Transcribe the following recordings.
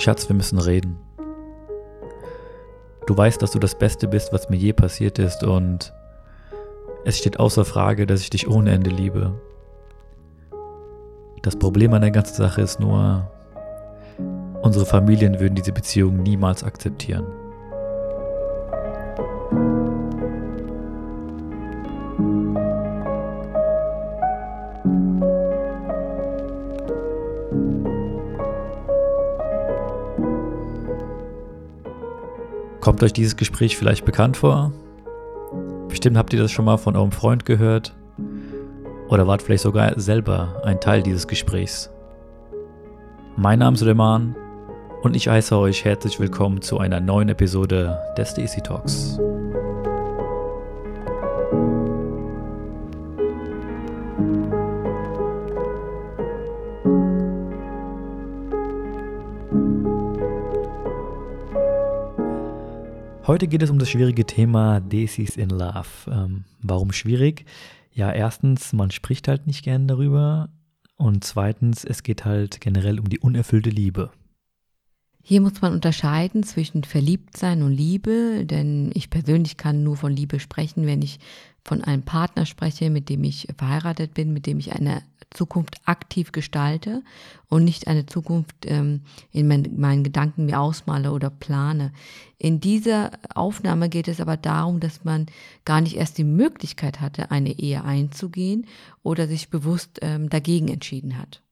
Schatz, wir müssen reden. Du weißt, dass du das Beste bist, was mir je passiert ist und es steht außer Frage, dass ich dich ohne Ende liebe. Das Problem an der ganzen Sache ist nur, unsere Familien würden diese Beziehung niemals akzeptieren. Kommt euch dieses Gespräch vielleicht bekannt vor? Bestimmt habt ihr das schon mal von eurem Freund gehört oder wart vielleicht sogar selber ein Teil dieses Gesprächs. Mein Name ist Suleiman und ich heiße euch herzlich willkommen zu einer neuen Episode des DC Talks. Heute geht es um das schwierige Thema Desis in Love. Ähm, warum schwierig? Ja, erstens, man spricht halt nicht gern darüber. Und zweitens, es geht halt generell um die unerfüllte Liebe. Hier muss man unterscheiden zwischen Verliebtsein und Liebe, denn ich persönlich kann nur von Liebe sprechen, wenn ich von einem Partner spreche, mit dem ich verheiratet bin, mit dem ich eine Zukunft aktiv gestalte und nicht eine Zukunft ähm, in mein, meinen Gedanken mir ausmale oder plane. In dieser Aufnahme geht es aber darum, dass man gar nicht erst die Möglichkeit hatte, eine Ehe einzugehen oder sich bewusst ähm, dagegen entschieden hat.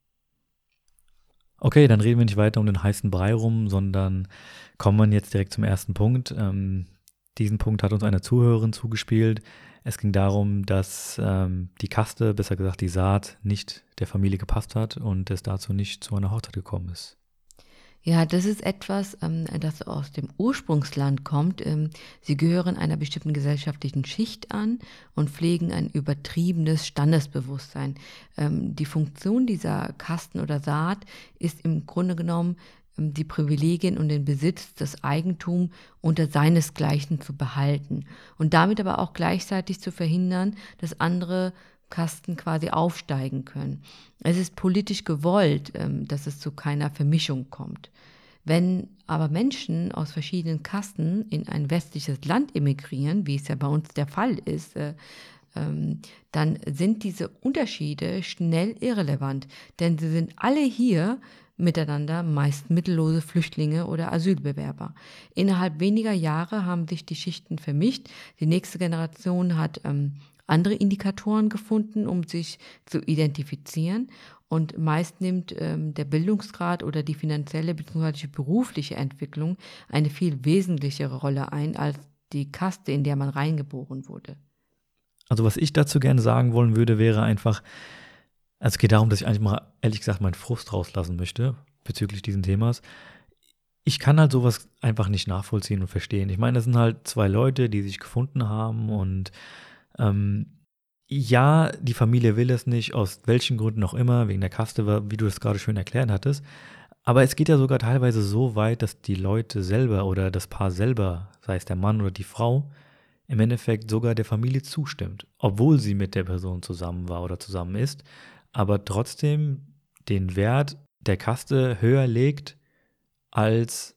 Okay, dann reden wir nicht weiter um den heißen Brei rum, sondern kommen wir jetzt direkt zum ersten Punkt. Ähm, diesen Punkt hat uns eine Zuhörerin zugespielt. Es ging darum, dass ähm, die Kaste, besser gesagt die Saat, nicht der Familie gepasst hat und es dazu nicht zu einer Hochzeit gekommen ist. Ja, das ist etwas, ähm, das aus dem Ursprungsland kommt. Ähm, sie gehören einer bestimmten gesellschaftlichen Schicht an und pflegen ein übertriebenes Standesbewusstsein. Ähm, die Funktion dieser Kasten oder Saat ist im Grunde genommen die Privilegien und den Besitz, das Eigentum unter seinesgleichen zu behalten und damit aber auch gleichzeitig zu verhindern, dass andere Kasten quasi aufsteigen können. Es ist politisch gewollt, ähm, dass es zu keiner Vermischung kommt. Wenn aber Menschen aus verschiedenen Kasten in ein westliches Land emigrieren, wie es ja bei uns der Fall ist, äh, ähm, dann sind diese Unterschiede schnell irrelevant, denn sie sind alle hier miteinander, meist mittellose Flüchtlinge oder Asylbewerber. Innerhalb weniger Jahre haben sich die Schichten vermischt. Die nächste Generation hat ähm, andere Indikatoren gefunden, um sich zu identifizieren. Und meist nimmt ähm, der Bildungsgrad oder die finanzielle bzw. berufliche Entwicklung eine viel wesentlichere Rolle ein als die Kaste, in der man reingeboren wurde. Also was ich dazu gerne sagen wollen würde, wäre einfach, also es geht darum, dass ich eigentlich mal, ehrlich gesagt, meinen Frust rauslassen möchte bezüglich dieses Themas. Ich kann halt sowas einfach nicht nachvollziehen und verstehen. Ich meine, das sind halt zwei Leute, die sich gefunden haben und ähm, ja, die Familie will es nicht, aus welchen Gründen auch immer, wegen der Kaste, wie du das gerade schön erklärt hattest. Aber es geht ja sogar teilweise so weit, dass die Leute selber oder das Paar selber, sei es der Mann oder die Frau, im Endeffekt sogar der Familie zustimmt, obwohl sie mit der Person zusammen war oder zusammen ist, aber trotzdem den Wert der Kaste höher legt als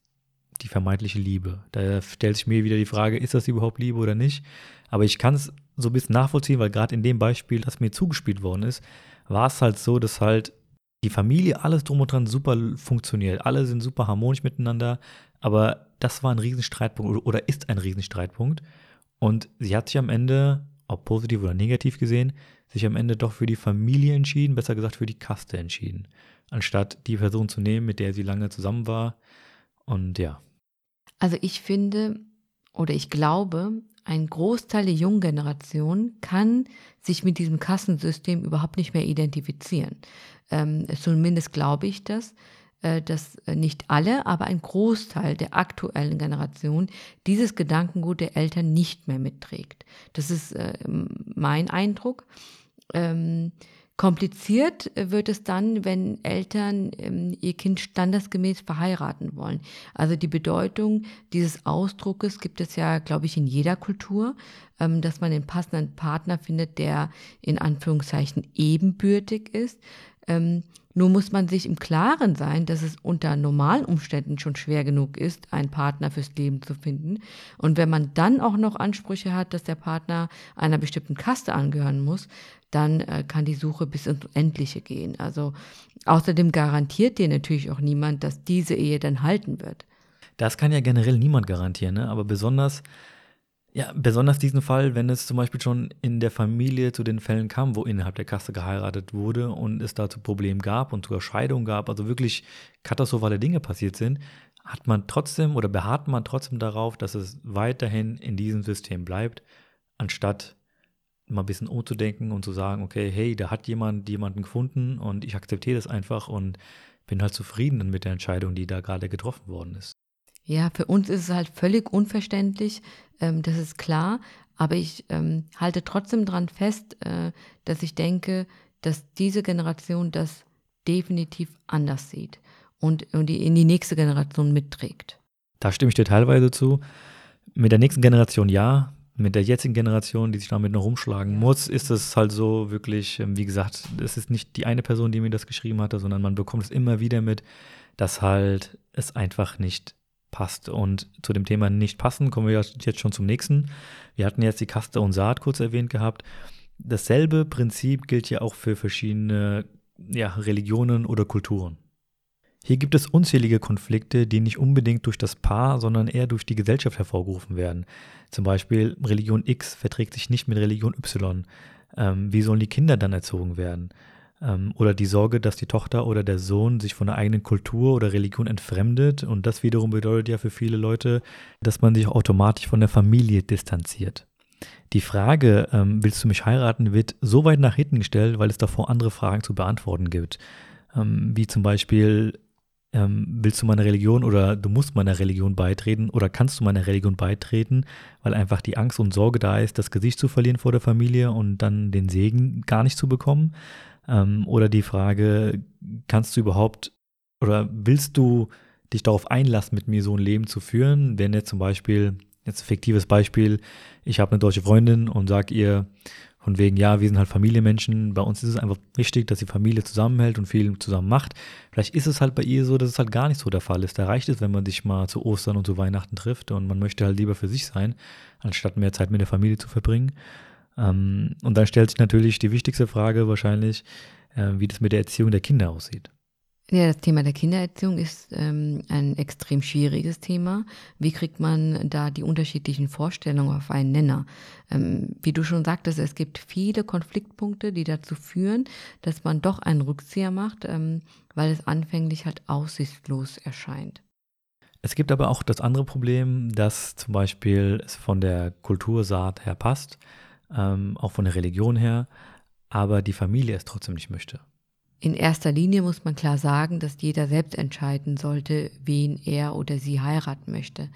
die vermeintliche Liebe. Da stellt sich mir wieder die Frage, ist das überhaupt Liebe oder nicht? Aber ich kann es so ein bisschen nachvollziehen, weil gerade in dem Beispiel, das mir zugespielt worden ist, war es halt so, dass halt die Familie, alles drum und dran super funktioniert. Alle sind super harmonisch miteinander, aber das war ein Riesenstreitpunkt oder ist ein Riesenstreitpunkt. Und sie hat sich am Ende, ob positiv oder negativ gesehen, sich am Ende doch für die Familie entschieden, besser gesagt für die Kaste entschieden, anstatt die Person zu nehmen, mit der sie lange zusammen war. Und ja. Also ich finde oder ich glaube, ein Großteil der jungen Generation kann sich mit diesem Kassensystem überhaupt nicht mehr identifizieren. Ähm, zumindest glaube ich das, äh, dass nicht alle, aber ein Großteil der aktuellen Generation dieses Gedankengut der Eltern nicht mehr mitträgt. Das ist äh, mein Eindruck. Ähm, Kompliziert wird es dann, wenn Eltern ähm, ihr Kind standesgemäß verheiraten wollen. Also die Bedeutung dieses Ausdruckes gibt es ja, glaube ich, in jeder Kultur, ähm, dass man den passenden Partner findet, der in Anführungszeichen ebenbürtig ist. Ähm, nur muss man sich im Klaren sein, dass es unter normalen Umständen schon schwer genug ist, einen Partner fürs Leben zu finden. Und wenn man dann auch noch Ansprüche hat, dass der Partner einer bestimmten Kaste angehören muss, dann äh, kann die Suche bis ins Endliche gehen. Also außerdem garantiert dir natürlich auch niemand, dass diese Ehe dann halten wird. Das kann ja generell niemand garantieren, ne? aber besonders ja, besonders diesen Fall, wenn es zum Beispiel schon in der Familie zu den Fällen kam, wo innerhalb der Kaste geheiratet wurde und es dazu Probleme gab und sogar Scheidungen gab, also wirklich katastrophale Dinge passiert sind, hat man trotzdem oder beharrt man trotzdem darauf, dass es weiterhin in diesem System bleibt, anstatt mal ein bisschen umzudenken und zu sagen, okay, hey, da hat jemand jemanden gefunden und ich akzeptiere das einfach und bin halt zufrieden mit der Entscheidung, die da gerade getroffen worden ist. Ja, für uns ist es halt völlig unverständlich, ähm, das ist klar, aber ich ähm, halte trotzdem daran fest, äh, dass ich denke, dass diese Generation das definitiv anders sieht und, und die in die nächste Generation mitträgt. Da stimme ich dir teilweise zu. Mit der nächsten Generation ja, mit der jetzigen Generation, die sich damit noch rumschlagen muss, ist es halt so wirklich, ähm, wie gesagt, es ist nicht die eine Person, die mir das geschrieben hatte, sondern man bekommt es immer wieder mit, dass halt es einfach nicht passt. Und zu dem Thema nicht passen kommen wir jetzt schon zum nächsten. Wir hatten jetzt die Kaste und Saat kurz erwähnt gehabt. Dasselbe Prinzip gilt ja auch für verschiedene ja, Religionen oder Kulturen. Hier gibt es unzählige Konflikte, die nicht unbedingt durch das Paar, sondern eher durch die Gesellschaft hervorgerufen werden. Zum Beispiel Religion X verträgt sich nicht mit Religion Y. Ähm, wie sollen die Kinder dann erzogen werden? Ähm, oder die Sorge, dass die Tochter oder der Sohn sich von der eigenen Kultur oder Religion entfremdet. Und das wiederum bedeutet ja für viele Leute, dass man sich automatisch von der Familie distanziert. Die Frage, ähm, willst du mich heiraten, wird so weit nach hinten gestellt, weil es davor andere Fragen zu beantworten gibt. Ähm, wie zum Beispiel, ähm, willst du meiner Religion oder du musst meiner Religion beitreten oder kannst du meiner Religion beitreten, weil einfach die Angst und Sorge da ist, das Gesicht zu verlieren vor der Familie und dann den Segen gar nicht zu bekommen. Ähm, oder die Frage, kannst du überhaupt oder willst du dich darauf einlassen, mit mir so ein Leben zu führen? Wenn jetzt zum Beispiel, jetzt ein fiktives Beispiel, ich habe eine deutsche Freundin und sage ihr von wegen, ja, wir sind halt Familienmenschen, bei uns ist es einfach wichtig, dass die Familie zusammenhält und viel zusammen macht. Vielleicht ist es halt bei ihr so, dass es halt gar nicht so der Fall ist. Da reicht es, wenn man sich mal zu Ostern und zu Weihnachten trifft und man möchte halt lieber für sich sein, anstatt mehr Zeit mit der Familie zu verbringen. Ähm, und dann stellt sich natürlich die wichtigste Frage wahrscheinlich, äh, wie das mit der Erziehung der Kinder aussieht. Ja, das Thema der Kindererziehung ist ähm, ein extrem schwieriges Thema. Wie kriegt man da die unterschiedlichen Vorstellungen auf einen Nenner? Ähm, wie du schon sagtest, es gibt viele Konfliktpunkte, die dazu führen, dass man doch einen Rückzieher macht, ähm, weil es anfänglich halt aussichtslos erscheint. Es gibt aber auch das andere Problem, dass zum Beispiel es von der Kultursaat her passt ähm, auch von der Religion her, aber die Familie es trotzdem nicht möchte. In erster Linie muss man klar sagen, dass jeder selbst entscheiden sollte, wen er oder sie heiraten möchte.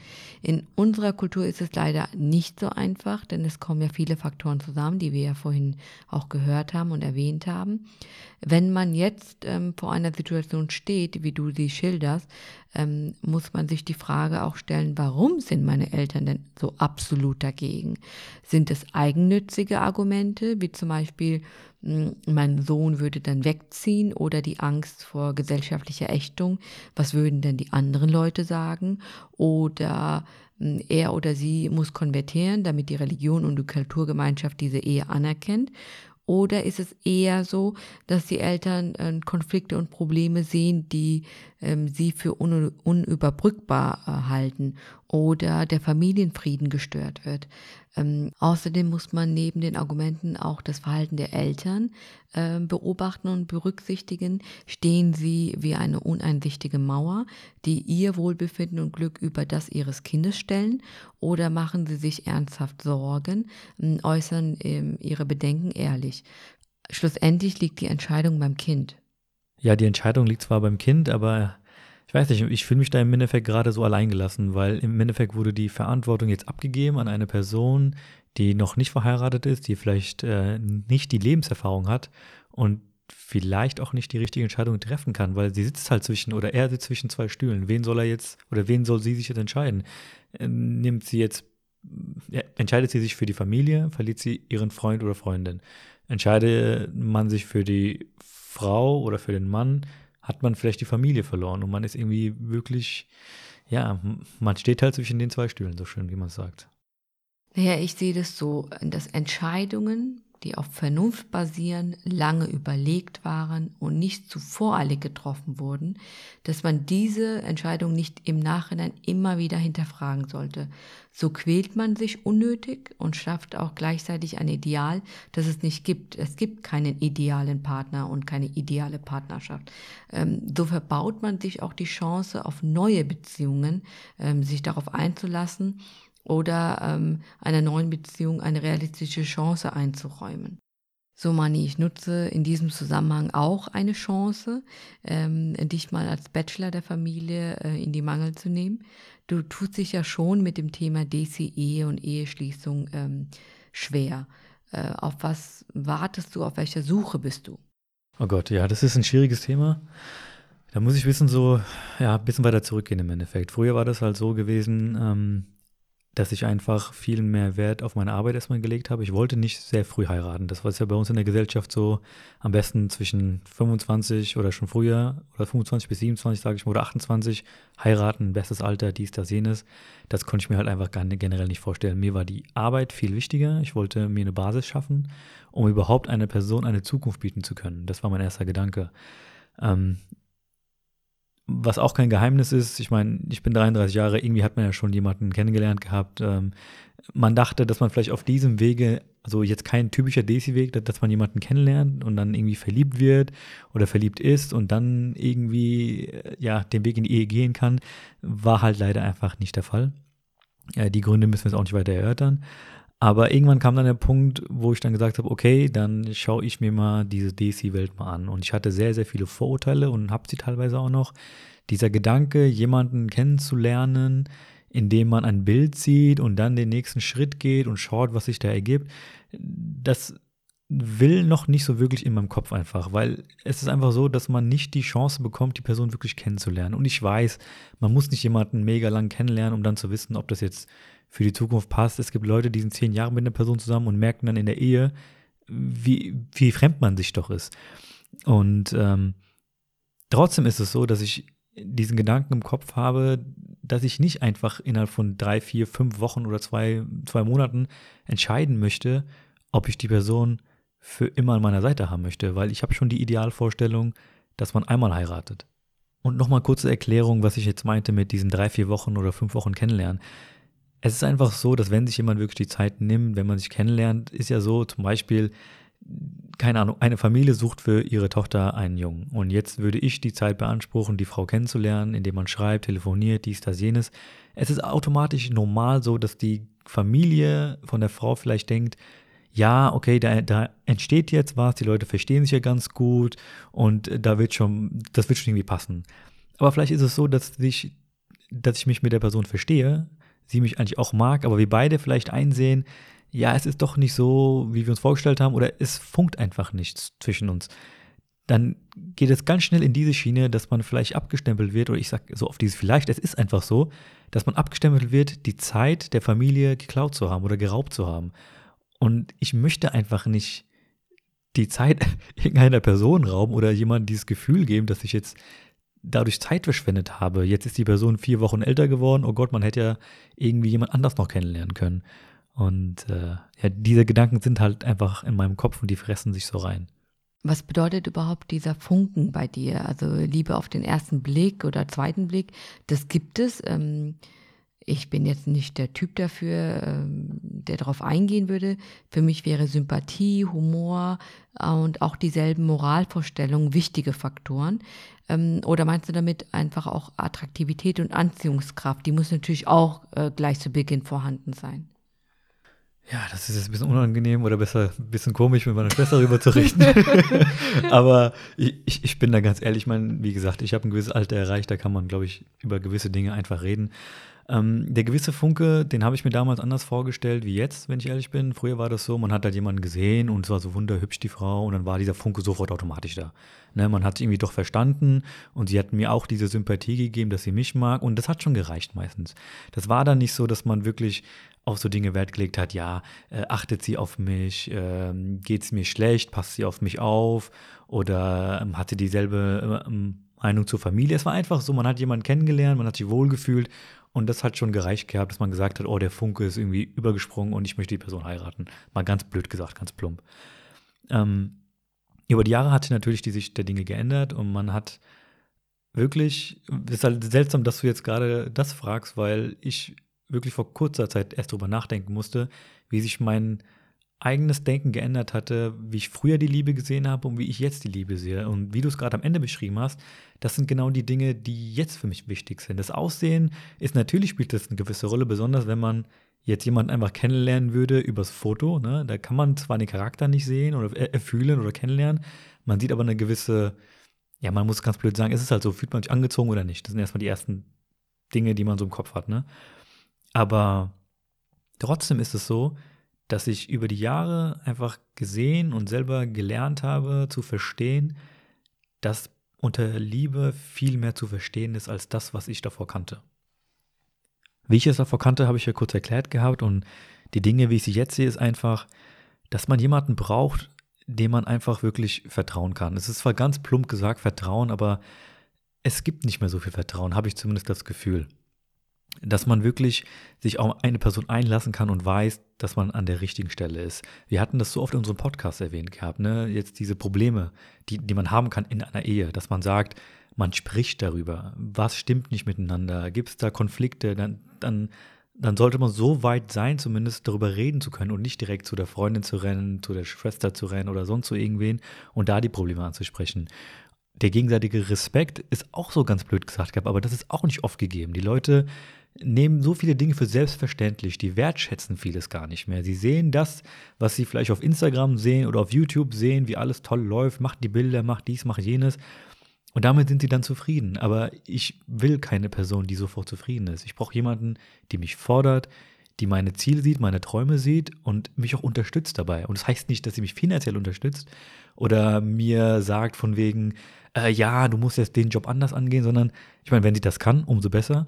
In unserer Kultur ist es leider nicht so einfach, denn es kommen ja viele Faktoren zusammen, die wir ja vorhin auch gehört haben und erwähnt haben. Wenn man jetzt ähm, vor einer Situation steht, wie du sie schilderst, ähm, muss man sich die Frage auch stellen, warum sind meine Eltern denn so absolut dagegen? Sind es eigennützige Argumente, wie zum Beispiel, mein Sohn würde dann wegziehen oder die Angst vor gesellschaftlicher Ächtung, was würden denn die anderen Leute sagen? Oder hm, er oder sie muss konvertieren, damit die Religion und die Kulturgemeinschaft diese Ehe anerkennt. Oder ist es eher so, dass die Eltern äh, Konflikte und Probleme sehen, die ähm, sie für un unüberbrückbar äh, halten oder der Familienfrieden gestört wird? Ähm, außerdem muss man neben den Argumenten auch das Verhalten der Eltern äh, beobachten und berücksichtigen. Stehen sie wie eine uneinsichtige Mauer, die ihr Wohlbefinden und Glück über das ihres Kindes stellen, oder machen sie sich ernsthaft Sorgen, äh, äußern äh, ihre Bedenken ehrlich. Schlussendlich liegt die Entscheidung beim Kind. Ja, die Entscheidung liegt zwar beim Kind, aber ich weiß nicht, ich fühle mich da im Endeffekt gerade so alleingelassen, weil im Endeffekt wurde die Verantwortung jetzt abgegeben an eine Person, die noch nicht verheiratet ist, die vielleicht äh, nicht die Lebenserfahrung hat und vielleicht auch nicht die richtige Entscheidung treffen kann, weil sie sitzt halt zwischen oder er sitzt zwischen zwei Stühlen. Wen soll er jetzt oder wen soll sie sich jetzt entscheiden? Äh, nimmt sie jetzt, ja, entscheidet sie sich für die Familie, verliert sie ihren Freund oder Freundin? Entscheidet man sich für die Frau oder für den Mann hat man vielleicht die Familie verloren und man ist irgendwie wirklich, ja, man steht halt zwischen den zwei Stühlen, so schön, wie man sagt. Naja, ich sehe das so, dass Entscheidungen die auf Vernunft basieren, lange überlegt waren und nicht zu voreilig getroffen wurden, dass man diese Entscheidung nicht im Nachhinein immer wieder hinterfragen sollte. So quält man sich unnötig und schafft auch gleichzeitig ein Ideal, das es nicht gibt. Es gibt keinen idealen Partner und keine ideale Partnerschaft. Ähm, so verbaut man sich auch die Chance auf neue Beziehungen, ähm, sich darauf einzulassen oder ähm, einer neuen Beziehung eine realistische Chance einzuräumen. So, Mani, ich nutze in diesem Zusammenhang auch eine Chance, ähm, dich mal als Bachelor der Familie äh, in die Mangel zu nehmen. Du tust dich ja schon mit dem Thema DCE und Eheschließung ähm, schwer. Äh, auf was wartest du, auf welcher Suche bist du? Oh Gott, ja, das ist ein schwieriges Thema. Da muss ich wissen, so, ja, ein bisschen weiter zurückgehen im Endeffekt. Früher war das halt so gewesen, ähm, dass ich einfach viel mehr Wert auf meine Arbeit erstmal gelegt habe. Ich wollte nicht sehr früh heiraten. Das war ja bei uns in der Gesellschaft so am besten zwischen 25 oder schon früher oder 25 bis 27, sage ich mal, oder 28 heiraten, bestes Alter, dies, das, jenes. Das konnte ich mir halt einfach generell nicht vorstellen. Mir war die Arbeit viel wichtiger. Ich wollte mir eine Basis schaffen, um überhaupt einer Person eine Zukunft bieten zu können. Das war mein erster Gedanke. Ähm, was auch kein Geheimnis ist, ich meine, ich bin 33 Jahre, irgendwie hat man ja schon jemanden kennengelernt gehabt. Ähm, man dachte, dass man vielleicht auf diesem Wege, also jetzt kein typischer Desi-Weg, dass man jemanden kennenlernt und dann irgendwie verliebt wird oder verliebt ist und dann irgendwie äh, ja den Weg in die Ehe gehen kann, war halt leider einfach nicht der Fall. Ja, die Gründe müssen wir jetzt auch nicht weiter erörtern. Aber irgendwann kam dann der Punkt, wo ich dann gesagt habe, okay, dann schaue ich mir mal diese DC-Welt mal an. Und ich hatte sehr, sehr viele Vorurteile und habe sie teilweise auch noch. Dieser Gedanke, jemanden kennenzulernen, indem man ein Bild sieht und dann den nächsten Schritt geht und schaut, was sich da ergibt, das will noch nicht so wirklich in meinem Kopf einfach, weil es ist einfach so, dass man nicht die Chance bekommt, die Person wirklich kennenzulernen. Und ich weiß, man muss nicht jemanden mega lang kennenlernen, um dann zu wissen, ob das jetzt für die Zukunft passt. Es gibt Leute, die sind zehn Jahre mit einer Person zusammen und merken dann in der Ehe, wie, wie fremd man sich doch ist. Und ähm, trotzdem ist es so, dass ich diesen Gedanken im Kopf habe, dass ich nicht einfach innerhalb von drei, vier, fünf Wochen oder zwei, zwei Monaten entscheiden möchte, ob ich die Person für immer an meiner Seite haben möchte, weil ich habe schon die Idealvorstellung, dass man einmal heiratet. Und nochmal kurze Erklärung, was ich jetzt meinte mit diesen drei, vier Wochen oder fünf Wochen kennenlernen. Es ist einfach so, dass wenn sich jemand wirklich die Zeit nimmt, wenn man sich kennenlernt, ist ja so, zum Beispiel, keine Ahnung, eine Familie sucht für ihre Tochter einen Jungen. Und jetzt würde ich die Zeit beanspruchen, die Frau kennenzulernen, indem man schreibt, telefoniert, dies, das, jenes. Es ist automatisch normal so, dass die Familie von der Frau vielleicht denkt, ja, okay, da, da entsteht jetzt was, die Leute verstehen sich ja ganz gut und da wird schon, das wird schon irgendwie passen. Aber vielleicht ist es so, dass ich, dass ich mich mit der Person verstehe, sie mich eigentlich auch mag, aber wir beide vielleicht einsehen, ja, es ist doch nicht so, wie wir uns vorgestellt haben, oder es funkt einfach nichts zwischen uns. Dann geht es ganz schnell in diese Schiene, dass man vielleicht abgestempelt wird, oder ich sage so auf dieses vielleicht, es ist einfach so, dass man abgestempelt wird, die Zeit der Familie geklaut zu haben oder geraubt zu haben. Und ich möchte einfach nicht die Zeit irgendeiner Person rauben oder jemandem dieses Gefühl geben, dass ich jetzt dadurch Zeit verschwendet habe. Jetzt ist die Person vier Wochen älter geworden. Oh Gott, man hätte ja irgendwie jemand anders noch kennenlernen können. Und äh, ja, diese Gedanken sind halt einfach in meinem Kopf und die fressen sich so rein. Was bedeutet überhaupt dieser Funken bei dir? Also Liebe auf den ersten Blick oder zweiten Blick, das gibt es. Ähm, ich bin jetzt nicht der Typ dafür, ähm, der darauf eingehen würde. Für mich wäre Sympathie, Humor äh, und auch dieselben Moralvorstellungen wichtige Faktoren. Ähm, oder meinst du damit einfach auch Attraktivität und Anziehungskraft? Die muss natürlich auch äh, gleich zu Beginn vorhanden sein. Ja, das ist jetzt ein bisschen unangenehm oder besser ein bisschen komisch, mit meiner Schwester darüber zu reden. Aber ich, ich bin da ganz ehrlich, ich meine, wie gesagt, ich habe ein gewisses Alter erreicht, da kann man, glaube ich, über gewisse Dinge einfach reden. Ähm, der gewisse Funke, den habe ich mir damals anders vorgestellt wie jetzt, wenn ich ehrlich bin. Früher war das so, man hat halt jemanden gesehen und es war so wunderhübsch, die Frau, und dann war dieser Funke sofort automatisch da. Ne, man hat irgendwie doch verstanden und sie hat mir auch diese Sympathie gegeben, dass sie mich mag und das hat schon gereicht meistens. Das war dann nicht so, dass man wirklich auf so Dinge Wert gelegt hat, ja, äh, achtet sie auf mich, äh, geht es mir schlecht, passt sie auf mich auf oder ähm, hatte dieselbe ähm, Meinung zur Familie. Es war einfach so, man hat jemanden kennengelernt, man hat sich wohlgefühlt und das hat schon gereicht gehabt, dass man gesagt hat, oh, der Funke ist irgendwie übergesprungen und ich möchte die Person heiraten. Mal ganz blöd gesagt, ganz plump. Ähm, über die Jahre hat sich natürlich die Sicht der Dinge geändert und man hat wirklich, es ist halt seltsam, dass du jetzt gerade das fragst, weil ich wirklich vor kurzer Zeit erst darüber nachdenken musste, wie sich mein eigenes Denken geändert hatte, wie ich früher die Liebe gesehen habe und wie ich jetzt die Liebe sehe. Und wie du es gerade am Ende beschrieben hast, das sind genau die Dinge, die jetzt für mich wichtig sind. Das Aussehen ist natürlich, spielt das eine gewisse Rolle, besonders wenn man jetzt jemanden einfach kennenlernen würde übers Foto. Ne? Da kann man zwar den Charakter nicht sehen oder erfühlen oder kennenlernen, man sieht aber eine gewisse, ja, man muss ganz blöd sagen, es ist halt so, fühlt man sich angezogen oder nicht. Das sind erstmal die ersten Dinge, die man so im Kopf hat. Ne? Aber trotzdem ist es so, dass ich über die Jahre einfach gesehen und selber gelernt habe zu verstehen, dass unter Liebe viel mehr zu verstehen ist als das, was ich davor kannte. Wie ich es davor kannte, habe ich ja kurz erklärt gehabt und die Dinge, wie ich sie jetzt sehe, ist einfach, dass man jemanden braucht, dem man einfach wirklich vertrauen kann. Es ist zwar ganz plump gesagt Vertrauen, aber es gibt nicht mehr so viel Vertrauen, habe ich zumindest das Gefühl dass man wirklich sich auf eine Person einlassen kann und weiß, dass man an der richtigen Stelle ist. Wir hatten das so oft in unserem Podcast erwähnt gehabt, ne? Jetzt diese Probleme, die, die man haben kann in einer Ehe, dass man sagt, man spricht darüber, was stimmt nicht miteinander, gibt es da Konflikte, dann, dann, dann sollte man so weit sein, zumindest darüber reden zu können und nicht direkt zu der Freundin zu rennen, zu der Schwester zu rennen oder sonst zu irgendwen und da die Probleme anzusprechen der gegenseitige Respekt ist auch so ganz blöd gesagt aber das ist auch nicht oft gegeben. Die Leute nehmen so viele Dinge für selbstverständlich, die wertschätzen vieles gar nicht mehr. Sie sehen das, was sie vielleicht auf Instagram sehen oder auf YouTube sehen, wie alles toll läuft, macht die Bilder, macht dies, macht jenes. Und damit sind sie dann zufrieden. Aber ich will keine Person, die sofort zufrieden ist. Ich brauche jemanden, die mich fordert, die meine Ziele sieht, meine Träume sieht und mich auch unterstützt dabei. Und das heißt nicht, dass sie mich finanziell unterstützt oder mir sagt von wegen, äh, ja, du musst jetzt den Job anders angehen, sondern ich meine, wenn sie das kann, umso besser.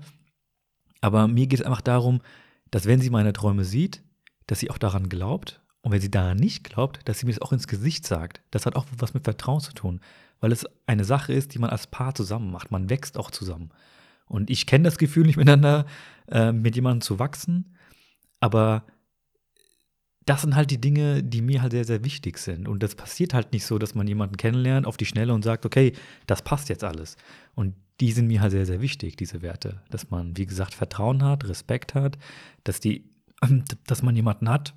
Aber mir geht es einfach darum, dass wenn sie meine Träume sieht, dass sie auch daran glaubt. Und wenn sie daran nicht glaubt, dass sie mir das auch ins Gesicht sagt. Das hat auch was mit Vertrauen zu tun. Weil es eine Sache ist, die man als Paar zusammen macht. Man wächst auch zusammen. Und ich kenne das Gefühl nicht miteinander, äh, mit jemandem zu wachsen. Aber das sind halt die Dinge, die mir halt sehr, sehr wichtig sind. Und das passiert halt nicht so, dass man jemanden kennenlernt auf die Schnelle und sagt, okay, das passt jetzt alles. Und die sind mir halt sehr, sehr wichtig, diese Werte. Dass man, wie gesagt, Vertrauen hat, Respekt hat, dass, die, dass man jemanden hat,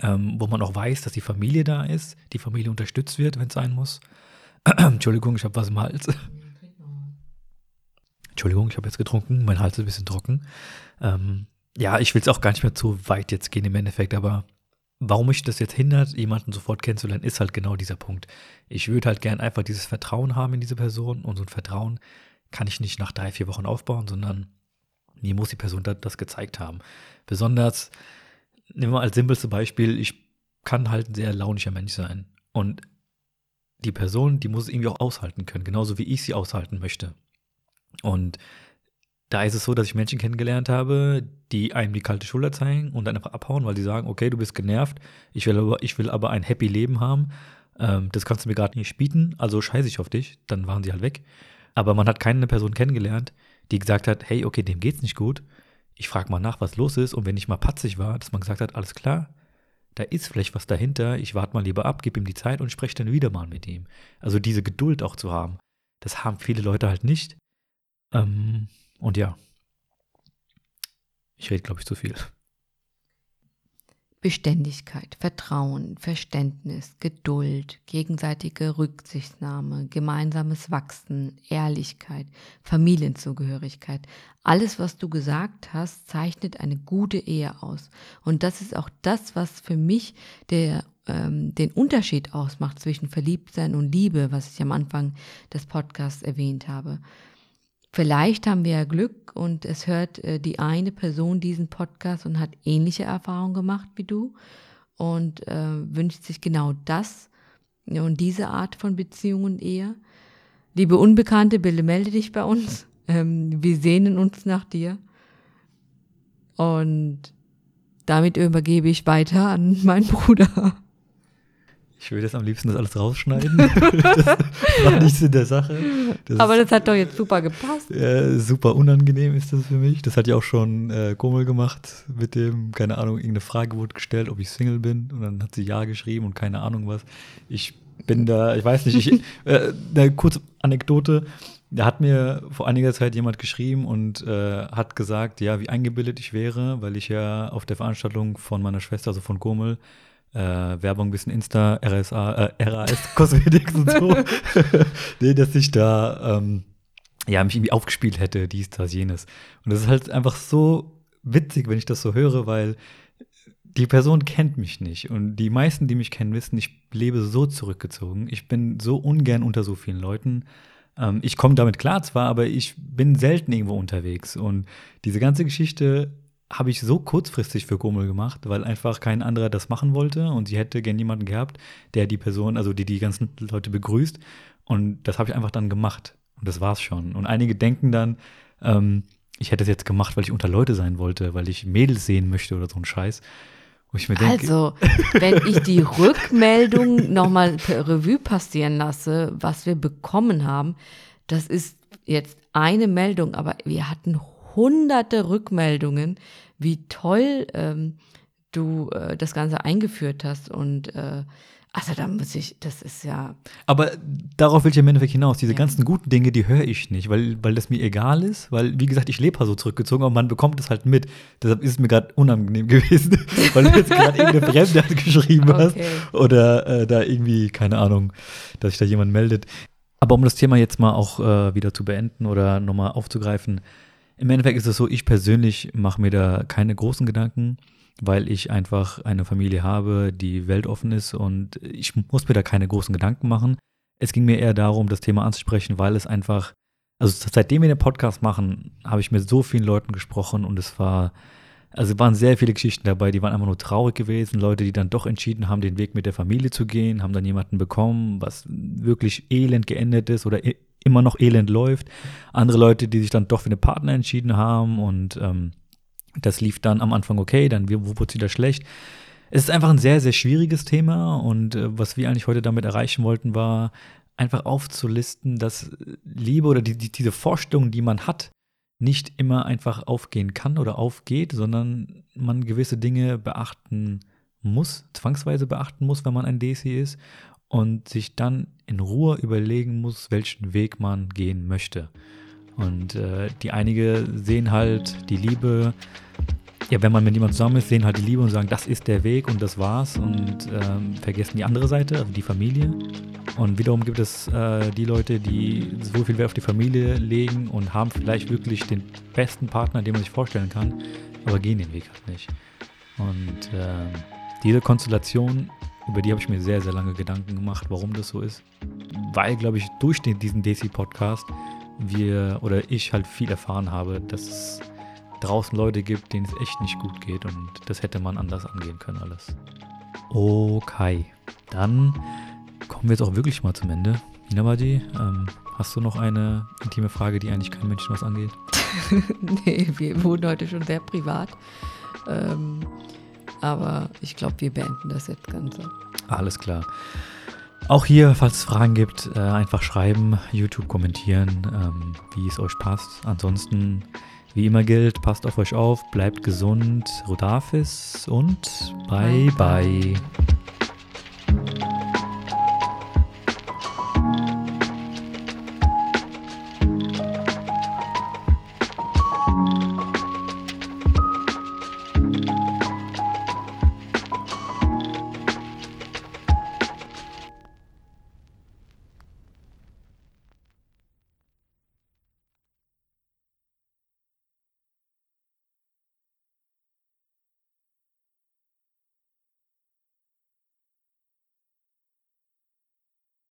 ähm, wo man auch weiß, dass die Familie da ist, die Familie unterstützt wird, wenn es sein muss. Entschuldigung, ich habe was im Hals. Entschuldigung, ich habe jetzt getrunken, mein Hals ist ein bisschen trocken. Ähm, ja, ich will es auch gar nicht mehr zu weit jetzt gehen im Endeffekt, aber warum mich das jetzt hindert, jemanden sofort kennenzulernen, ist halt genau dieser Punkt. Ich würde halt gern einfach dieses Vertrauen haben in diese Person und so ein Vertrauen kann ich nicht nach drei, vier Wochen aufbauen, sondern mir muss die Person das gezeigt haben. Besonders, nehmen wir als simpelste Beispiel, ich kann halt ein sehr launischer Mensch sein und die Person, die muss es irgendwie auch aushalten können, genauso wie ich sie aushalten möchte. Und da ist es so, dass ich Menschen kennengelernt habe, die einem die kalte Schulter zeigen und dann einfach abhauen, weil sie sagen, okay, du bist genervt, ich will aber, ich will aber ein happy Leben haben. Ähm, das kannst du mir gerade nicht bieten, also scheiße ich auf dich. Dann waren sie halt weg. Aber man hat keine Person kennengelernt, die gesagt hat, hey, okay, dem geht's nicht gut. Ich frage mal nach, was los ist. Und wenn ich mal patzig war, dass man gesagt hat, alles klar, da ist vielleicht was dahinter, ich warte mal lieber ab, gebe ihm die Zeit und spreche dann wieder mal mit ihm. Also diese Geduld auch zu haben, das haben viele Leute halt nicht. Ähm, und ja, ich rede, glaube ich, zu viel. Beständigkeit, Vertrauen, Verständnis, Geduld, gegenseitige Rücksichtnahme, gemeinsames Wachsen, Ehrlichkeit, Familienzugehörigkeit. Alles, was du gesagt hast, zeichnet eine gute Ehe aus. Und das ist auch das, was für mich der, ähm, den Unterschied ausmacht zwischen Verliebtsein und Liebe, was ich am Anfang des Podcasts erwähnt habe. Vielleicht haben wir ja Glück und es hört äh, die eine Person diesen Podcast und hat ähnliche Erfahrungen gemacht wie du und äh, wünscht sich genau das und diese Art von Beziehungen eher. Liebe Unbekannte, bitte melde dich bei uns. Ähm, wir sehnen uns nach dir. Und damit übergebe ich weiter an meinen Bruder. Ich würde jetzt am liebsten das alles rausschneiden. das war nichts in der Sache. Das Aber das hat doch jetzt super gepasst. Äh, super unangenehm ist das für mich. Das hat ja auch schon äh, Kummel gemacht mit dem, keine Ahnung, irgendeine Frage wurde gestellt, ob ich Single bin. Und dann hat sie Ja geschrieben und keine Ahnung was. Ich bin da, ich weiß nicht, ich, äh, eine kurze Anekdote. Da hat mir vor einiger Zeit jemand geschrieben und äh, hat gesagt, ja, wie eingebildet ich wäre, weil ich ja auf der Veranstaltung von meiner Schwester, also von Gomel, äh, Werbung, bisschen Insta, RSA, äh, RAS, Kosmetik und so. nee, dass ich da ähm, ja, mich irgendwie aufgespielt hätte, dies, das, jenes. Und das ist halt einfach so witzig, wenn ich das so höre, weil die Person kennt mich nicht. Und die meisten, die mich kennen, wissen, ich lebe so zurückgezogen. Ich bin so ungern unter so vielen Leuten. Ähm, ich komme damit klar zwar, aber ich bin selten irgendwo unterwegs. Und diese ganze Geschichte habe ich so kurzfristig für Gomel gemacht, weil einfach kein anderer das machen wollte und sie hätte gern jemanden gehabt, der die Person, also die die ganzen Leute begrüßt. Und das habe ich einfach dann gemacht. Und das war's schon. Und einige denken dann, ähm, ich hätte es jetzt gemacht, weil ich unter Leute sein wollte, weil ich Mädels sehen möchte oder so ein Scheiß. Denke, also, wenn ich die Rückmeldung nochmal per Revue passieren lasse, was wir bekommen haben, das ist jetzt eine Meldung, aber wir hatten hunderte Rückmeldungen, wie toll ähm, du äh, das Ganze eingeführt hast. Und äh, also da muss ich, das ist ja. Aber darauf will ich im Endeffekt hinaus. Diese ja. ganzen guten Dinge, die höre ich nicht, weil, weil das mir egal ist. Weil, wie gesagt, ich lebe so zurückgezogen, aber man bekommt es halt mit. Deshalb ist es mir gerade unangenehm gewesen, weil du jetzt gerade irgendeine Fremde geschrieben okay. hast. Oder äh, da irgendwie, keine Ahnung, dass sich da jemand meldet. Aber um das Thema jetzt mal auch äh, wieder zu beenden oder nochmal aufzugreifen, im Endeffekt ist es so, ich persönlich mache mir da keine großen Gedanken, weil ich einfach eine Familie habe, die weltoffen ist und ich muss mir da keine großen Gedanken machen. Es ging mir eher darum, das Thema anzusprechen, weil es einfach, also seitdem wir den Podcast machen, habe ich mit so vielen Leuten gesprochen und es war, also waren sehr viele Geschichten dabei, die waren einfach nur traurig gewesen. Leute, die dann doch entschieden haben, den Weg mit der Familie zu gehen, haben dann jemanden bekommen, was wirklich elend geendet ist oder immer noch elend läuft. Andere Leute, die sich dann doch für eine Partner entschieden haben und ähm, das lief dann am Anfang okay, dann wurde es wieder schlecht. Es ist einfach ein sehr, sehr schwieriges Thema und äh, was wir eigentlich heute damit erreichen wollten, war einfach aufzulisten, dass Liebe oder die, die, diese Vorstellung, die man hat, nicht immer einfach aufgehen kann oder aufgeht, sondern man gewisse Dinge beachten muss, zwangsweise beachten muss, wenn man ein Desi ist und sich dann in Ruhe überlegen muss, welchen Weg man gehen möchte. Und äh, die einige sehen halt die Liebe, ja, wenn man mit jemandem zusammen ist, sehen halt die Liebe und sagen, das ist der Weg und das war's und ähm, vergessen die andere Seite, also die Familie. Und wiederum gibt es äh, die Leute, die so viel Wert auf die Familie legen und haben vielleicht wirklich den besten Partner, den man sich vorstellen kann, aber gehen den Weg halt nicht. Und äh, diese Konstellation über die habe ich mir sehr, sehr lange Gedanken gemacht, warum das so ist. Weil, glaube ich, durch den, diesen DC-Podcast wir oder ich halt viel erfahren habe, dass es draußen Leute gibt, denen es echt nicht gut geht und das hätte man anders angehen können alles. Okay, dann kommen wir jetzt auch wirklich mal zum Ende. Hinabadi, ähm, hast du noch eine intime Frage, die eigentlich kein Menschen was angeht? nee, wir wurden heute schon sehr privat. Ähm, aber ich glaube, wir beenden das jetzt Ganze. Alles klar. Auch hier, falls es Fragen gibt, äh, einfach schreiben, YouTube kommentieren, ähm, wie es euch passt. Ansonsten, wie immer gilt, passt auf euch auf, bleibt gesund, Rodafis und bye bye. bye.